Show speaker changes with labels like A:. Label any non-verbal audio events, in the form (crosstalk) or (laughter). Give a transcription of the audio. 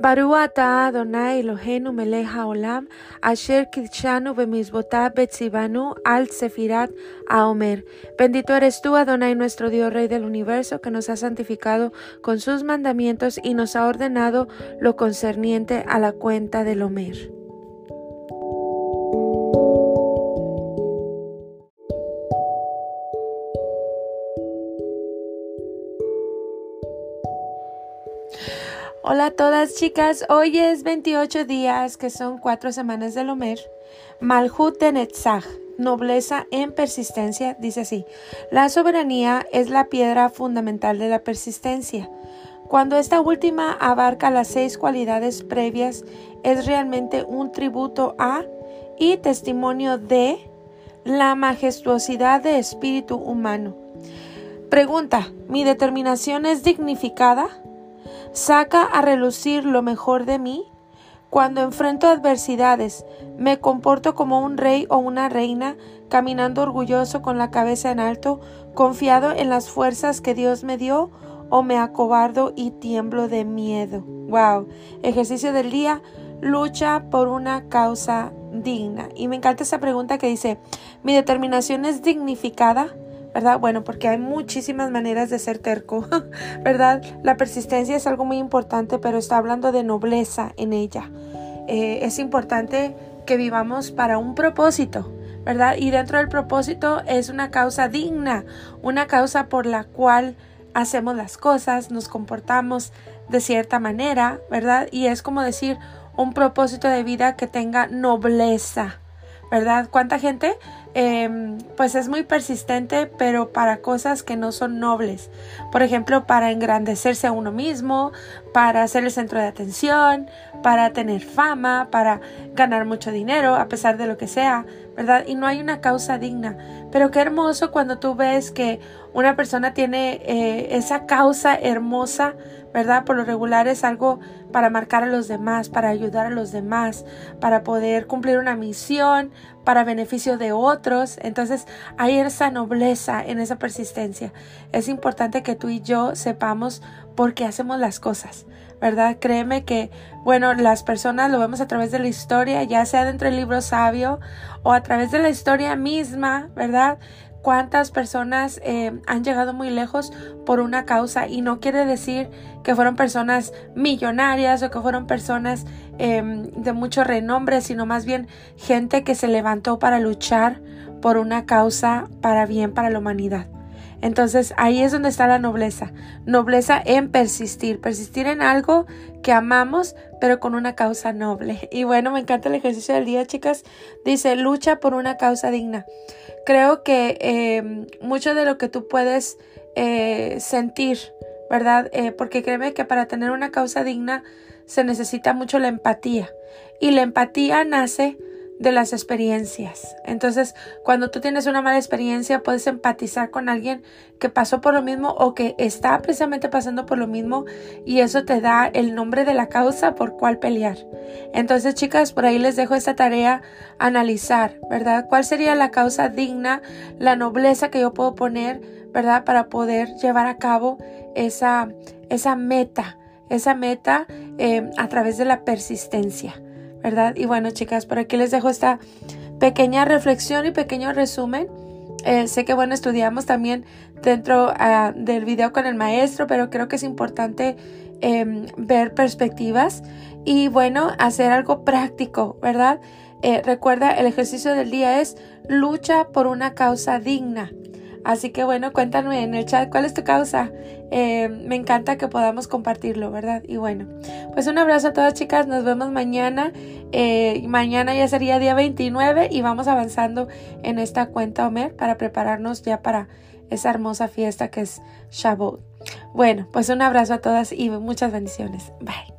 A: Baru ata Adonai Eloheinu melech haolam, asher kidshanu bemizbotab betzibanu al sefirat aomer. Bendito eres tú, Adonai, nuestro Dios, Rey del universo, que nos ha santificado con sus mandamientos y nos ha ordenado lo concerniente a la cuenta del Omer. Hola a todas chicas, hoy es 28 días que son cuatro semanas del Omer. Malhut de Netzach, nobleza en persistencia, dice así. La soberanía es la piedra fundamental de la persistencia. Cuando esta última abarca las seis cualidades previas, es realmente un tributo a y testimonio de la majestuosidad de espíritu humano. Pregunta, ¿mi determinación es dignificada? Saca a relucir lo mejor de mí. Cuando enfrento adversidades, me comporto como un rey o una reina, caminando orgulloso con la cabeza en alto, confiado en las fuerzas que Dios me dio, o me acobardo y tiemblo de miedo. Wow. Ejercicio del día, lucha por una causa digna. Y me encanta esa pregunta que dice, ¿mi determinación es dignificada? ¿Verdad? Bueno, porque hay muchísimas maneras de ser terco, (laughs) ¿verdad? La persistencia es algo muy importante, pero está hablando de nobleza en ella. Eh, es importante que vivamos para un propósito, ¿verdad? Y dentro del propósito es una causa digna, una causa por la cual hacemos las cosas, nos comportamos de cierta manera, ¿verdad? Y es como decir un propósito de vida que tenga nobleza, ¿verdad? ¿Cuánta gente Em, pues es muy persistente, pero para cosas que no son nobles. Por ejemplo, para engrandecerse a uno mismo, para ser el centro de atención, para tener fama, para ganar mucho dinero, a pesar de lo que sea, ¿verdad? Y no hay una causa digna. Pero qué hermoso cuando tú ves que una persona tiene eh, esa causa hermosa, ¿verdad? Por lo regular es algo para marcar a los demás, para ayudar a los demás, para poder cumplir una misión, para beneficio de otros. Entonces hay esa nobleza en esa persistencia. Es importante que tú y yo sepamos por qué hacemos las cosas. ¿verdad? Créeme que, bueno, las personas lo vemos a través de la historia, ya sea dentro del libro sabio o a través de la historia misma, ¿verdad? Cuántas personas eh, han llegado muy lejos por una causa y no quiere decir que fueron personas millonarias o que fueron personas em, de mucho renombre, sino más bien gente que se levantó para luchar por una causa para bien para la humanidad. Entonces ahí es donde está la nobleza. Nobleza en persistir, persistir en algo que amamos, pero con una causa noble. (laughs) Y bueno, me encanta el ejercicio del día, chicas. Dice, lucha por una causa digna. Creo que eh, mucho de lo que tú puedes eh, sentir, ¿verdad? Eh, porque créeme que para tener una causa digna se necesita mucho la empatía. Y la empatía nace de las experiencias. Entonces, cuando tú tienes una mala experiencia, puedes empatizar con alguien que pasó por lo mismo o que está precisamente pasando por lo mismo y eso te da el nombre de la causa por cuál pelear. Entonces, chicas, por ahí les dejo esta tarea analizar, ¿verdad? ¿Cuál sería la causa digna, la nobleza que yo puedo poner, ¿verdad? Para poder llevar a cabo esa, esa meta, esa meta eh, a través de la persistencia. ¿Verdad? Y bueno, chicas, por aquí les dejo esta pequeña reflexión y pequeño resumen. Eh, sé que, bueno, estudiamos también dentro ah, del video con el maestro, pero creo que es importante em, ver perspectivas y, bueno, hacer algo práctico, ¿verdad? Eh, recuerda, el ejercicio del día es lucha por una causa digna. Así que bueno, cuéntame en el chat cuál es tu causa. Eh, me encanta que podamos compartirlo, ¿verdad? Y bueno, pues un abrazo a todas chicas, nos vemos mañana. Eh, mañana ya sería día 29 y vamos avanzando en esta cuenta Omer para prepararnos ya para esa hermosa fiesta que es Shabbat. Bueno, pues un abrazo a todas y muchas bendiciones. Bye.